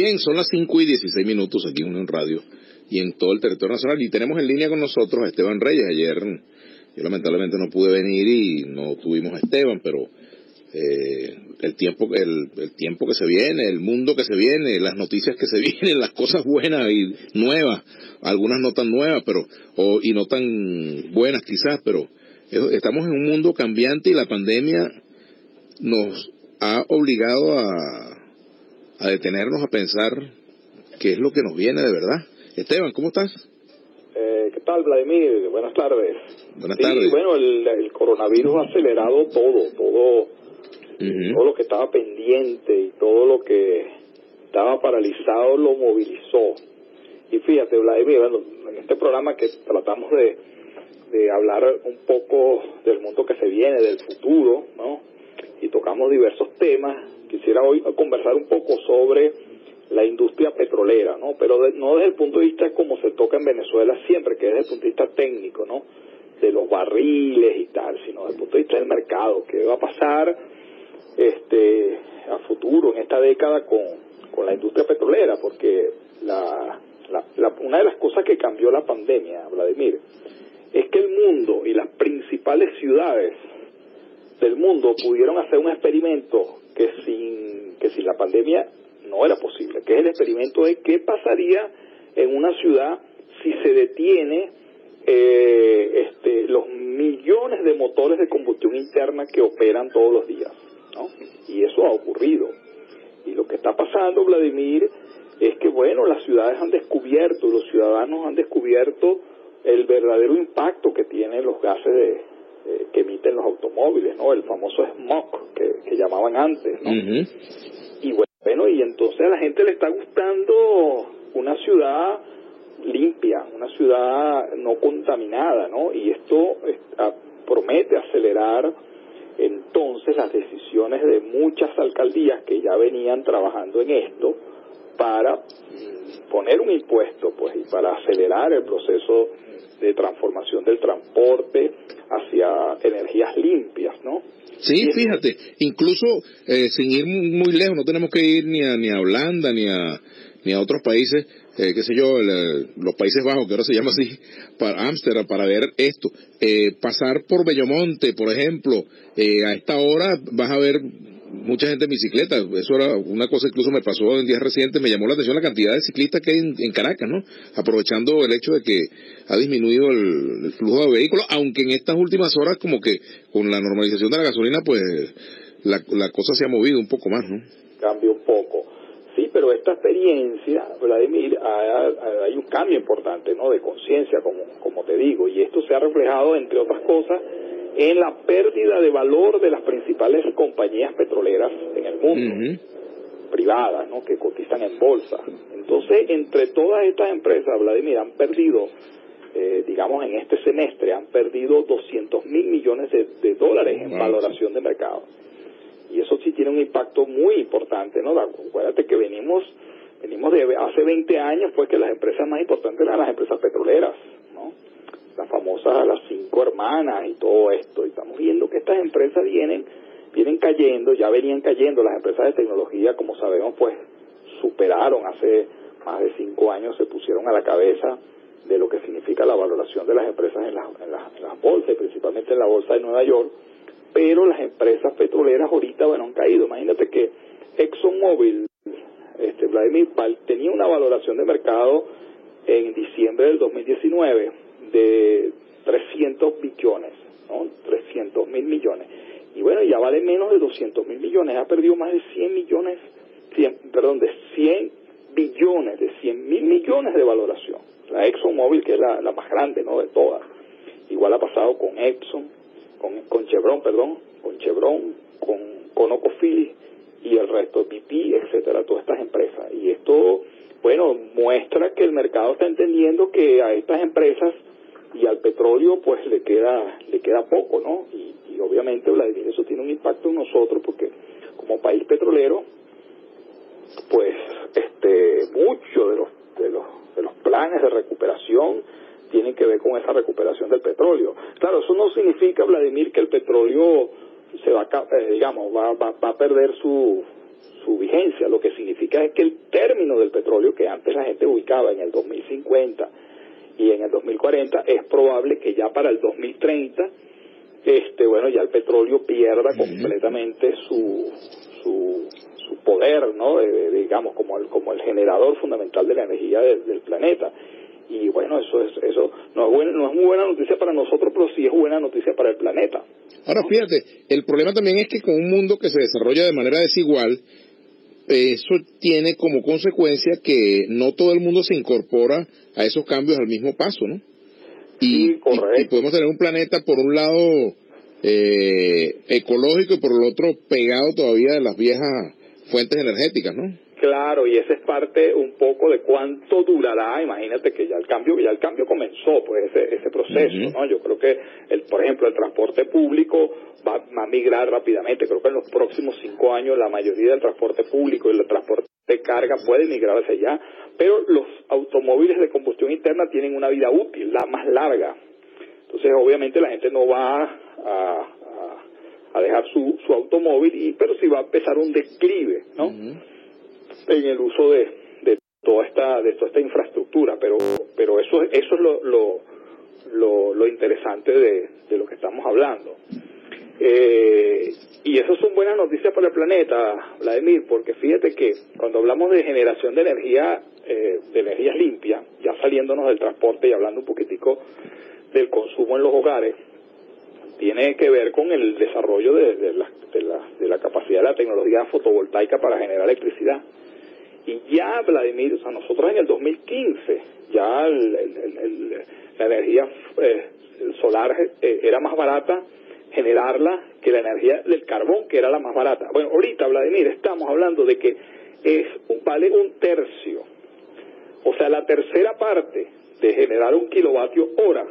Bien, son las 5 y 16 minutos aquí en Radio y en todo el territorio nacional. Y tenemos en línea con nosotros a Esteban Reyes. Ayer yo lamentablemente no pude venir y no tuvimos a Esteban, pero eh, el tiempo el, el, tiempo que se viene, el mundo que se viene, las noticias que se vienen, las cosas buenas y nuevas, algunas no tan nuevas, pero o, y no tan buenas quizás, pero estamos en un mundo cambiante y la pandemia nos ha obligado a a detenernos a pensar qué es lo que nos viene de verdad. Esteban, ¿cómo estás? Eh, ¿Qué tal, Vladimir? Buenas tardes. Buenas tardes. Bueno, el, coronavirus ha acelerado todo, todo, todo lo que estaba pendiente y todo lo que estaba paralizado lo movilizó. Y fíjate, Vladimir, bueno, en este programa que tratamos de, de hablar un poco del mundo que se viene, del futuro, ¿no? Y tocamos diversos temas quisiera hoy conversar un poco sobre la industria petrolera, ¿no? Pero no desde el punto de vista como se toca en Venezuela siempre, que es desde el punto de vista técnico, ¿no? De los barriles y tal, sino desde el punto de vista del mercado, qué va a pasar este a futuro en esta década con, con la industria petrolera, porque la, la, una de las cosas que cambió la pandemia, Vladimir, es que el mundo y las principales ciudades del mundo pudieron hacer un experimento que sin, que sin la pandemia no era posible, que es el experimento de qué pasaría en una ciudad si se detiene eh, este, los millones de motores de combustión interna que operan todos los días. ¿no? Y eso ha ocurrido. Y lo que está pasando, Vladimir, es que, bueno, las ciudades han descubierto, los ciudadanos han descubierto el verdadero impacto que tienen los gases de, eh, que emiten los automóviles, ¿no? El famoso smog que, llamaban antes, ¿no? Y bueno, y entonces a la gente le está gustando una ciudad limpia, una ciudad no contaminada, ¿no? Y esto promete acelerar entonces las decisiones de muchas alcaldías que ya venían trabajando en esto para mm, poner un impuesto, pues, y para acelerar el proceso de transformación del transporte hacia energías limpias, ¿no? Sí, fíjate, incluso eh, sin ir muy lejos, no tenemos que ir ni a, ni a Holanda ni a, ni a otros países, eh, qué sé yo, los Países Bajos, que ahora se llama así, para Ámsterdam, para ver esto. Eh, pasar por Bellomonte, por ejemplo, eh, a esta hora vas a ver mucha gente en bicicleta. Eso era una cosa incluso me pasó en días recientes, me llamó la atención la cantidad de ciclistas que hay en, Caracas, ¿no? Aprovechando el hecho de que ha disminuido el, flujo de vehículos, aunque en estas últimas horas como que con la normalización de la gasolina, pues la, la cosa se ha movido un poco más, ¿no? Cambia un poco. Sí, pero esta experiencia, Vladimir, hay un cambio importante, ¿no? De conciencia, como, como te digo, y esto se ha reflejado, entre otras cosas, en la pérdida de valor de las principales compañías petroleras en el mundo, privadas, ¿no? que cotizan en bolsa. Entonces, entre todas estas empresas, Vladimir, han perdido, eh, digamos, en este semestre, han perdido 200 mil millones de, dólares en valoración de mercado. Y eso sí tiene un impacto muy importante, ¿no? Acuérdate que venimos venimos de hace 20 años, pues que las empresas más importantes eran las empresas petroleras. Las famosas las cinco hermanas y todo esto. Y estamos viendo que estas empresas vienen, vienen cayendo, ya venían cayendo. Las empresas de tecnología, como sabemos, pues superaron hace más de cinco años, se pusieron a la cabeza de lo que significa la valoración de las empresas en, en, las bolsas, principalmente en la bolsa de Nueva York. Pero las empresas petroleras ahorita, bueno, han caído. Imagínate que ExxonMobil, este, Vladimir, tenía una valoración de mercado en diciembre del 2019 de 300 billones, ¿no? 300 mil millones. Y bueno, ya vale menos de 200 mil millones, ha perdido más de 100 millones, 100, perdón, de 100 billones, de 100 mil millones de valoración. La ExxonMobil, que es la, más grande, ¿no? De todas. Igual ha pasado con Exxon, con, con Chevron, perdón, con Chevron, con ConocoPhillips y el resto, BP, etcétera, todas estas empresas. Y esto, bueno, muestra que el mercado está entendiendo que a estas empresas y al petróleo pues le queda le queda poco no y, obviamente Vladimir eso tiene un impacto en nosotros porque como país petrolero pues este mucho de los de los de los planes de recuperación tienen que ver con esa recuperación del petróleo. Claro eso no significa Vladimir que el petróleo se va a, eh, digamos va, va, va a perder su su vigencia, lo que significa es que el término del petróleo que antes la gente ubicaba en el 2050 y en el 2040 es probable que ya para el 2030 este bueno ya el petróleo pierda completamente su su, su poder no digamos como el como el generador fundamental de la energía del planeta. Y bueno eso es eso no es no es muy buena noticia para nosotros pero sí es buena noticia para el planeta. Ahora fíjate el problema también es que con un mundo que se desarrolla de manera desigual eso tiene como consecuencia que no todo el mundo se incorpora a esos cambios al mismo paso, ¿no? Y, podemos tener un planeta por un lado eh, ecológico y por el otro pegado todavía de las viejas fuentes energéticas, ¿no? Claro, y esa es parte un poco de cuánto durará. Imagínate que ya el cambio, ya el cambio comenzó, pues ese, ese proceso, ¿no? Yo creo que, el, por ejemplo, el transporte público va, a migrar rápidamente. Creo que en los próximos cinco años la mayoría del transporte público y el transporte de carga puede migrar hacia allá, pero los automóviles de combustión interna tienen una vida útil, la más larga. Entonces, obviamente, la gente no va a, a, dejar su, su automóvil, y, pero sí va a empezar un declive, ¿no? En el uso de, de toda esta de toda esta infraestructura pero pero eso eso es lo lo, lo, interesante de, de, lo que estamos hablando eh, y eso son buenas noticias para el planeta Vladimir porque fíjate que cuando hablamos de generación de energía eh, de energías limpias ya saliéndonos del transporte y hablando un poquitico del consumo en los hogares tiene que ver con el desarrollo de, de, la, de, la, de la capacidad de la tecnología fotovoltaica para generar electricidad. Y ya, Vladimir, o sea, nosotros en el 2015, ya la energía eh, solar eh, era más barata generarla que la energía del carbón, que era la más barata. Bueno, ahorita, Vladimir, estamos hablando de que es vale un tercio, o sea, la tercera parte de generar un kilovatio hora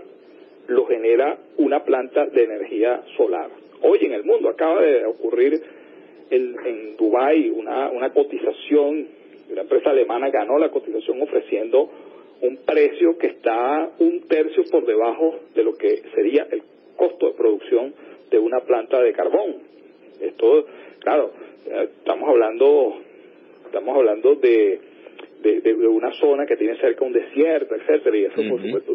lo genera una planta de energía solar. Hoy en el mundo acaba de ocurrir en, en Dubái una, una cotización una empresa alemana ganó la cotización ofreciendo un precio que está un tercio por debajo de lo que sería el costo de producción de una planta de carbón. Esto, claro, eh, estamos hablando, estamos hablando de, de, una zona que tiene cerca un desierto, etcétera, y eso por supuesto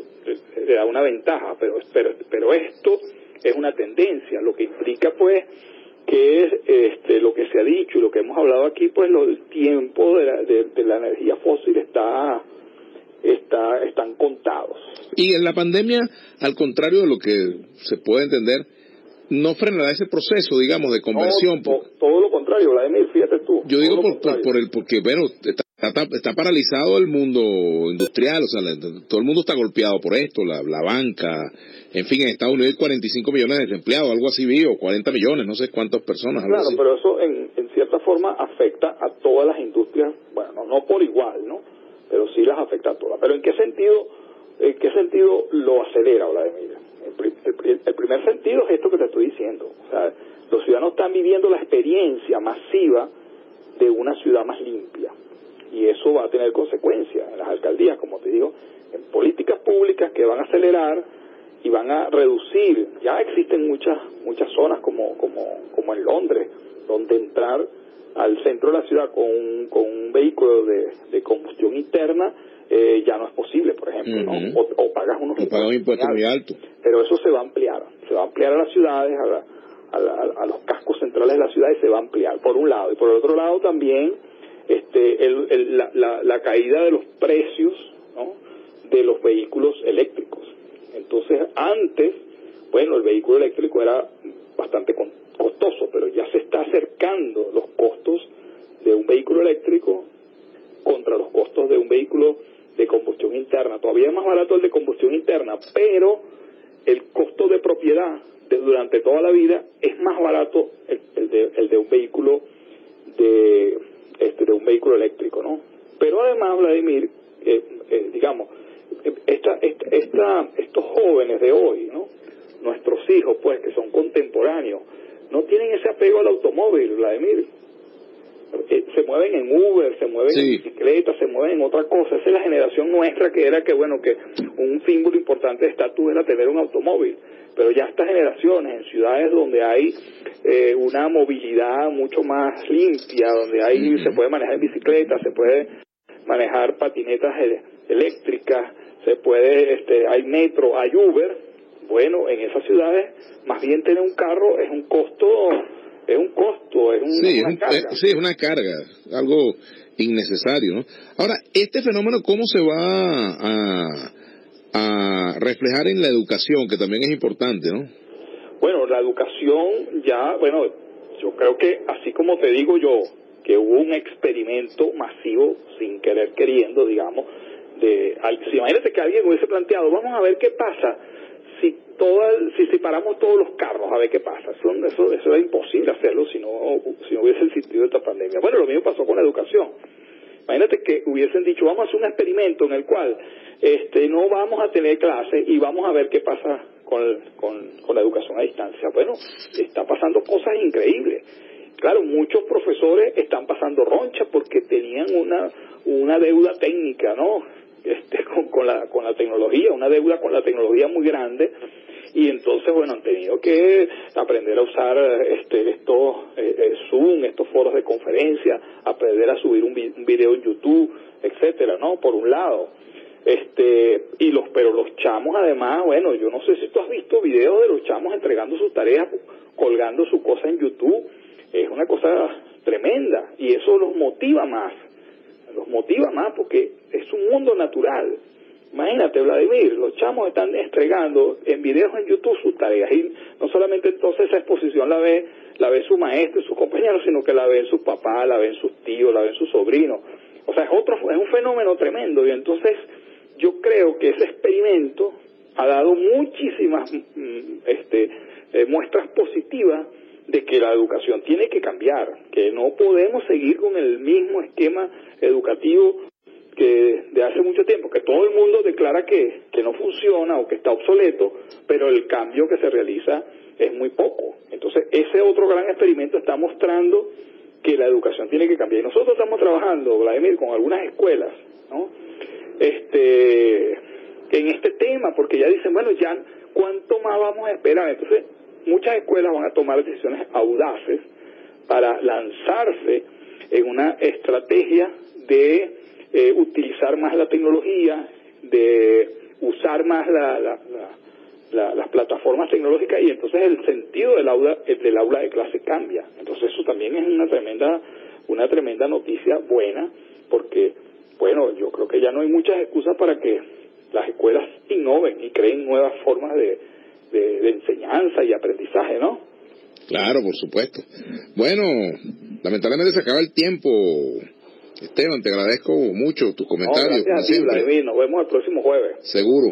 le da una ventaja, pero, pero, pero esto es una tendencia, lo que implica pues que es este, lo que se ha dicho y lo que hemos hablado aquí, pues lo, el tiempo de la, de, la energía fósil está, está, están contados. Y en la pandemia, al contrario de lo que se puede entender, no frenará ese proceso, digamos, de conversión. todo lo contrario, Vladimir, fíjate tú. Yo digo por, por, el, porque, bueno, está, está, paralizado el mundo industrial, o sea, todo el mundo está golpeado por esto, la, la banca, en fin, en Estados Unidos hay 45 millones de desempleados, algo así vi, o 40 millones, no sé cuántas personas. claro, pero eso en, en cierta forma afecta a todas las industrias, bueno, no por igual, ¿no? Pero sí las afecta a todas. Pero ¿en qué sentido, en qué sentido lo acelera, Vladimir? El, primer sentido es esto que te estoy diciendo. O sea, los ciudadanos están viviendo la experiencia masiva de una ciudad más limpia. Y eso va a tener consecuencias en las alcaldías, como te digo, en políticas públicas que van a acelerar y van a reducir. Ya existen muchas muchas zonas como como como en Londres, donde entrar al centro de la ciudad con un, con un vehículo de, de combustión interna eh, ya no es posible, por ejemplo, ¿no? o, pagas unos impuestos muy altos. Pero eso se va a ampliar, se va a ampliar a las ciudades, a, a, los cascos centrales de la ciudad y se va a ampliar, por un lado. Y por el otro lado también este, el, la, la, la, caída de los precios ¿no? de los vehículos eléctricos. Entonces, antes, bueno, el vehículo eléctrico era bastante costoso, pero ya se está acercando los costos de un vehículo eléctrico contra los costos de un vehículo de combustión interna. Todavía es más barato el de combustión interna, pero el costo de propiedad de, durante toda la vida es más barato el, de, el de un vehículo de este de un vehículo eléctrico, ¿no? Pero además, Vladimir, eh, eh, digamos, esta, esta, estos jóvenes de hoy, ¿no? Nuestros hijos, pues, que son contemporáneos, no tienen ese apego al automóvil, Vladimir. Eh, se mueven en Uber, se mueven en bicicleta, se mueven en otra cosa. Esa es la generación nuestra que era que, bueno, que un símbolo importante de estatus era tener un automóvil. pero ya estas generaciones en ciudades donde hay eh, una movilidad mucho más limpia, donde hay se puede manejar bicicleta, se puede manejar patinetas eléctricas, se puede, este, hay metro, hay Uber, bueno, en esas ciudades más bien tener un carro es un costo, es un costo, es, una carga. sí, es una carga, algo innecesario, ¿no? Ahora, este fenómeno, ¿cómo se va a, a reflejar en la educación, que también es importante, ¿no? Bueno, la educación ya, bueno, yo creo que así como te digo yo, que hubo un experimento masivo, sin querer queriendo, digamos, de, si imagínate que alguien hubiese planteado, vamos a ver qué pasa toda, si separamos todos los carros, a ver qué pasa. Eso, eso, eso era imposible hacerlo si no, si no hubiese existido esta pandemia. Bueno, lo mismo pasó con la educación. Imagínate que hubiesen dicho, vamos a hacer un experimento en el cual este, no vamos a tener clases y vamos a ver qué pasa con, con, la educación a distancia. Bueno, está pasando cosas increíbles. Claro, muchos profesores están pasando roncha porque tenían una, una deuda técnica, ¿no? Con, la, con la tecnología, una deuda con la tecnología muy grande. Y entonces bueno han tenido que aprender a usar este estos eh, eh, Zoom estos foros de conferencia aprender a subir un, un, video en YouTube etcétera no por un lado. Este y los pero los chamos además bueno yo no sé si tú has visto videos de los chamos entregando sus tareas colgando su cosa en YouTube. Es una cosa tremenda. Y eso los motiva más. Los motiva más porque es un mundo natural Imagínate, Vladimir, los chamos están entregando en videos en YouTube sus tareas y no solamente entonces esa exposición la ve, la ve su maestro y sus compañeros, sino que la ven sus papás, la ven sus tíos, la ven sus sobrinos. O sea, es otro, es un fenómeno tremendo y entonces yo creo que ese experimento ha dado muchísimas mm, este, eh, muestras positivas de que la educación tiene que cambiar, que no podemos seguir con el mismo esquema educativo que de hace mucho tiempo, que todo el mundo declara que, que no funciona o que está obsoleto, pero el cambio que se realiza es muy poco. Entonces, ese otro gran experimento está mostrando que la educación tiene que cambiar. Y nosotros estamos trabajando, Vladimir, con algunas escuelas. Este, en este tema, porque ya dicen, bueno, ya, ¿cuánto más vamos a esperar? Entonces, muchas escuelas van a tomar decisiones audaces para lanzarse en una estrategia de eh, utilizar más la tecnología, de usar más la, las plataformas tecnológicas y entonces el sentido del aula, del aula de clase cambia. Entonces eso también es una tremenda, una tremenda noticia buena porque, bueno, yo creo que ya no hay muchas excusas para que las escuelas innoven y creen nuevas formas de, de enseñanza y aprendizaje, ¿no? Claro, por supuesto. Bueno, lamentablemente se acaba el tiempo. Esteban, te agradezco mucho tus comentarios. gracias a ti, Vladimir. Nos vemos el próximo jueves. Seguro.